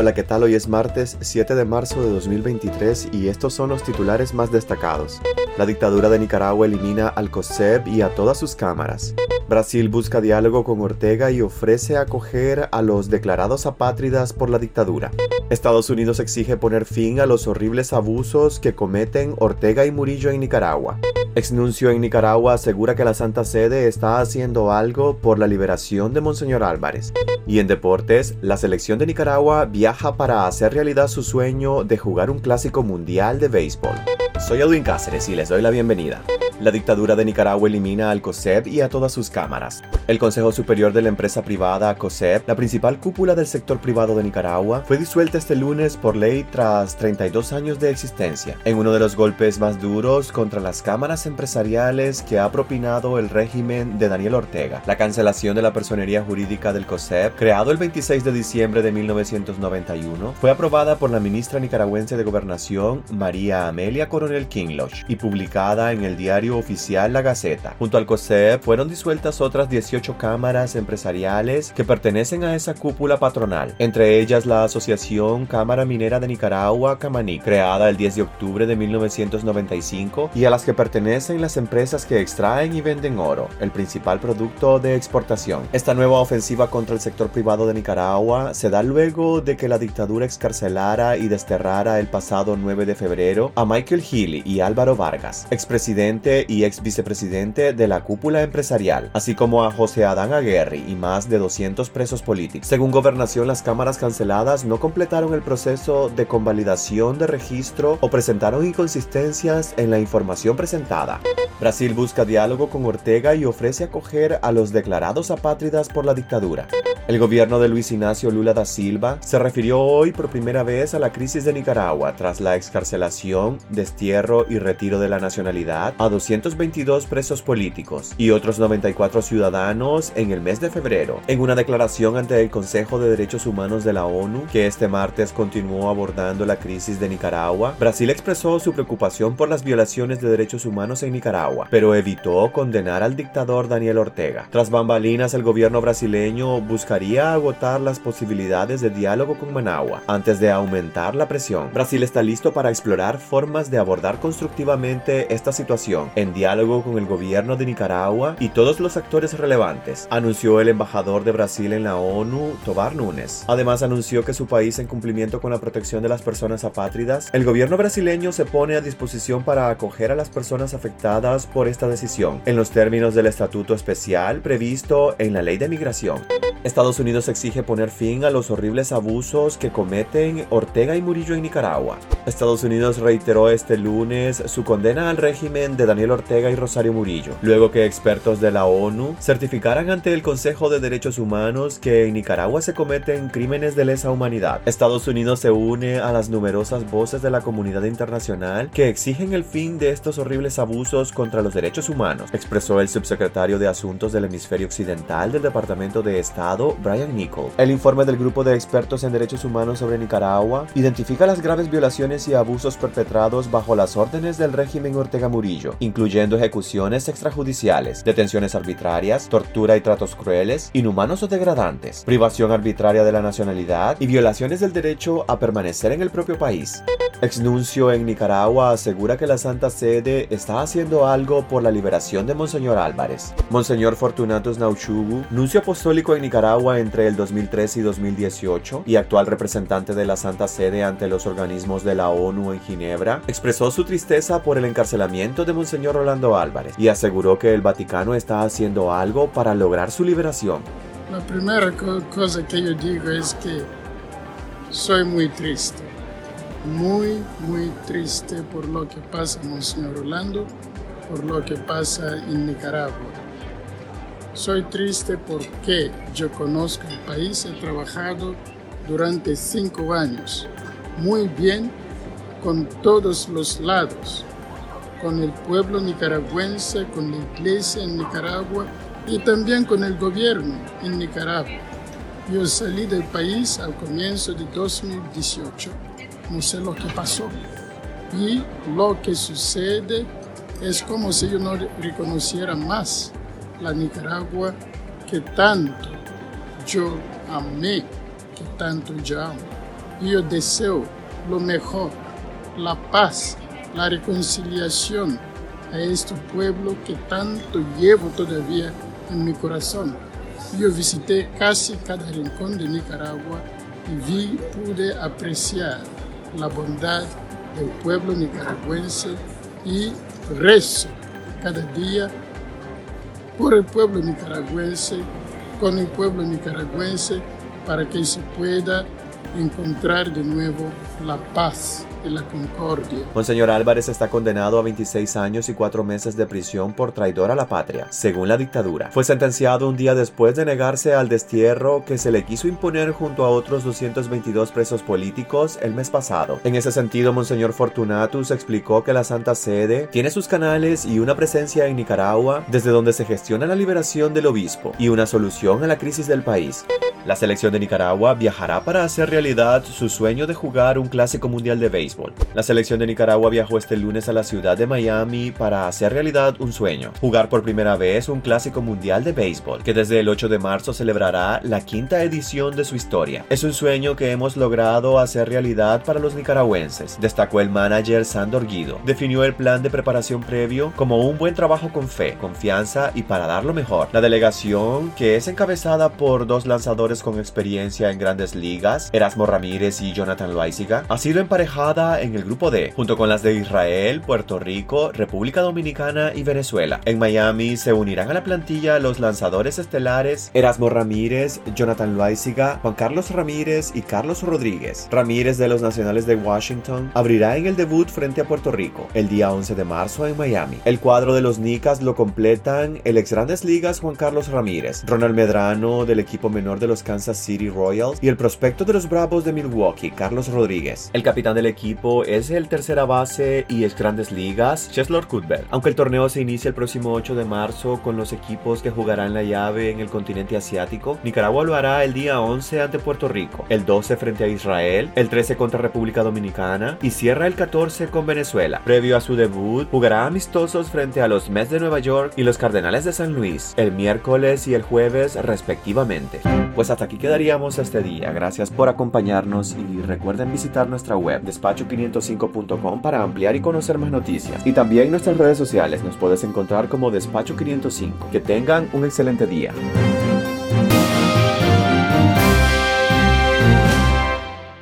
Hola, ¿qué tal? Hoy es martes 7 de marzo de 2023 y estos son los titulares más destacados. La dictadura de Nicaragua elimina al COSEP y a todas sus cámaras. Brasil busca diálogo con Ortega y ofrece acoger a los declarados apátridas por la dictadura. Estados Unidos exige poner fin a los horribles abusos que cometen Ortega y Murillo en Nicaragua. Exnuncio en Nicaragua asegura que la Santa Sede está haciendo algo por la liberación de Monseñor Álvarez. Y en deportes, la selección de Nicaragua viaja para hacer realidad su sueño de jugar un clásico mundial de béisbol. Soy Edwin Cáceres y les doy la bienvenida. La dictadura de Nicaragua elimina al COSEP y a todas sus cámaras. El Consejo Superior de la empresa privada COSEP, la principal cúpula del sector privado de Nicaragua, fue disuelta este lunes por ley tras 32 años de existencia, en uno de los golpes más duros contra las cámaras empresariales que ha propinado el régimen de Daniel Ortega. La cancelación de la personería jurídica del COSEP, creado el 26 de diciembre de 1991, fue aprobada por la ministra nicaragüense de Gobernación, María Amelia Coronel Kingloch, y publicada en el diario oficial La Gaceta. Junto al COSEP fueron disueltas otras 18 cámaras empresariales que pertenecen a esa cúpula patronal, entre ellas la Asociación Cámara Minera de Nicaragua, Camaní, creada el 10 de octubre de 1995, y a las que pertenecen las empresas que extraen y venden oro, el principal producto de exportación. Esta nueva ofensiva contra el sector privado de Nicaragua se da luego de que la dictadura excarcelara y desterrara el pasado 9 de febrero a Michael Y Álvaro Vargas, expresidente y ex vicepresidente de la cúpula empresarial, así como a José Adán Aguerri y más de 200 presos políticos. Según Gobernación, las cámaras canceladas no completaron el proceso de convalidación de registro o presentaron inconsistencias en la información presentada. Brasil busca diálogo con Ortega y ofrece acoger a los declarados apátridas por la dictadura. El gobierno de Luis Ignacio Lula da Silva se refirió hoy por primera vez a la crisis de Nicaragua tras la excarcelación, destierro y retiro de la nacionalidad a 222 presos políticos y otros 94 ciudadanos en el mes de febrero, en una declaración ante el Consejo de Derechos Humanos de la ONU que este martes continuó abordando la crisis de Nicaragua. Brasil expresó su preocupación por las violaciones de derechos humanos en Nicaragua, pero evitó condenar al dictador Daniel Ortega. Tras bambalinas, el gobierno brasileño buscaría agotar las posibilidades de diálogo con Managua antes de aumentar la presión. Brasil está listo para explorar formas de abordar constructivamente esta situación en diálogo con el gobierno de Nicaragua y todos los actores relevantes, anunció el embajador de Brasil en la ONU, Tobar Nunes. Además anunció que su país en cumplimiento con la protección de las personas apátridas, el gobierno brasileño se pone a disposición para acoger a las personas afectadas por esta decisión en los términos del estatuto especial previsto en la ley de migración. Estados Unidos exige poner fin a los horribles abusos que cometen Ortega y Murillo en Nicaragua. Estados Unidos reiteró este lunes su condena al régimen de Daniel Ortega y Rosario Murillo, luego que expertos de la ONU certificaran ante el Consejo de Derechos Humanos que en Nicaragua se cometen crímenes de lesa humanidad. Estados Unidos se une a las numerosas voces de la comunidad internacional que exigen el fin de estos horribles abusos contra los derechos humanos, expresó el subsecretario de Asuntos del Hemisferio Occidental del Departamento de Estado Brian Nichols. El informe del grupo de expertos en derechos humanos sobre Nicaragua identifica las graves violaciones y abusos perpetrados bajo las órdenes del régimen Ortega Murillo, incluyendo ejecuciones extrajudiciales, detenciones arbitrarias, tortura y tratos crueles, inhumanos o degradantes, privación arbitraria de la nacionalidad y violaciones del derecho a permanecer en el propio país. Exnuncio en Nicaragua asegura que la Santa Sede está haciendo algo por la liberación de Monseñor Álvarez. Monseñor Fortunatus Nauchugu, nuncio apostólico en Nicaragua entre el 2013 y 2018 y actual representante de la Santa Sede ante los organismos de la ONU en Ginebra, expresó su tristeza por el encarcelamiento de Monseñor Rolando Álvarez y aseguró que el Vaticano está haciendo algo para lograr su liberación. La primera cosa que yo digo es que soy muy triste muy, muy triste por lo que pasa Monseñor Orlando, por lo que pasa en Nicaragua. Soy triste porque yo conozco el país, he trabajado durante cinco años muy bien con todos los lados, con el pueblo nicaragüense, con la iglesia en Nicaragua y también con el gobierno en Nicaragua. Yo salí del país al comienzo de 2018 no sé lo que pasó. Y lo que sucede es como si yo no reconociera más la Nicaragua que tanto yo amé, que tanto yo amo. yo deseo lo mejor, la paz, la reconciliación a este pueblo que tanto llevo todavía en mi corazón. Yo visité casi cada rincón de Nicaragua y vi, pude apreciar la bondad del pueblo nicaragüense y rezo cada día por el pueblo nicaragüense, con el pueblo nicaragüense, para que se pueda encontrar de nuevo la paz y la concordia. Monseñor Álvarez está condenado a 26 años y 4 meses de prisión por traidor a la patria, según la dictadura. Fue sentenciado un día después de negarse al destierro que se le quiso imponer junto a otros 222 presos políticos el mes pasado. En ese sentido, Monseñor Fortunatus explicó que la Santa Sede tiene sus canales y una presencia en Nicaragua desde donde se gestiona la liberación del obispo y una solución a la crisis del país. La selección de Nicaragua viajará para hacer realidad su sueño de jugar un clásico mundial de béisbol. La selección de Nicaragua viajó este lunes a la ciudad de Miami para hacer realidad un sueño, jugar por primera vez un clásico mundial de béisbol, que desde el 8 de marzo celebrará la quinta edición de su historia. Es un sueño que hemos logrado hacer realidad para los nicaragüenses, destacó el manager Sandor Guido. Definió el plan de preparación previo como un buen trabajo con fe, confianza y para dar lo mejor. La delegación, que es encabezada por dos lanzadores con experiencia en grandes ligas, Erasmo Ramírez y Jonathan Loaiziga, ha sido emparejada en el grupo D, junto con las de Israel, Puerto Rico, República Dominicana y Venezuela. En Miami se unirán a la plantilla los lanzadores estelares Erasmo Ramírez, Jonathan Loaiziga, Juan Carlos Ramírez y Carlos Rodríguez. Ramírez de los Nacionales de Washington abrirá en el debut frente a Puerto Rico el día 11 de marzo en Miami. El cuadro de los Nicas lo completan el ex Grandes Ligas Juan Carlos Ramírez, Ronald Medrano del equipo menor de los Kansas City Royals y el prospecto de los Bravos de Milwaukee, Carlos Rodríguez. El capitán del equipo es el tercera base y ex Grandes Ligas, Cheslor Cuthbert. Aunque el torneo se inicia el próximo 8 de marzo con los equipos que jugarán la llave en el continente asiático, Nicaragua lo hará el día 11 ante Puerto Rico, el 12 frente a Israel, el 13 contra República Dominicana y cierra el 14 con Venezuela. Previo a su debut, jugará amistosos frente a los Mets de Nueva York y los Cardenales de San Luis, el miércoles y el jueves respectivamente. Pues hasta aquí quedaríamos este día. Gracias por acompañarnos y recuerden visitar nuestra web despacho505.com para ampliar y conocer más noticias. Y también nuestras redes sociales nos puedes encontrar como Despacho 505. Que tengan un excelente día.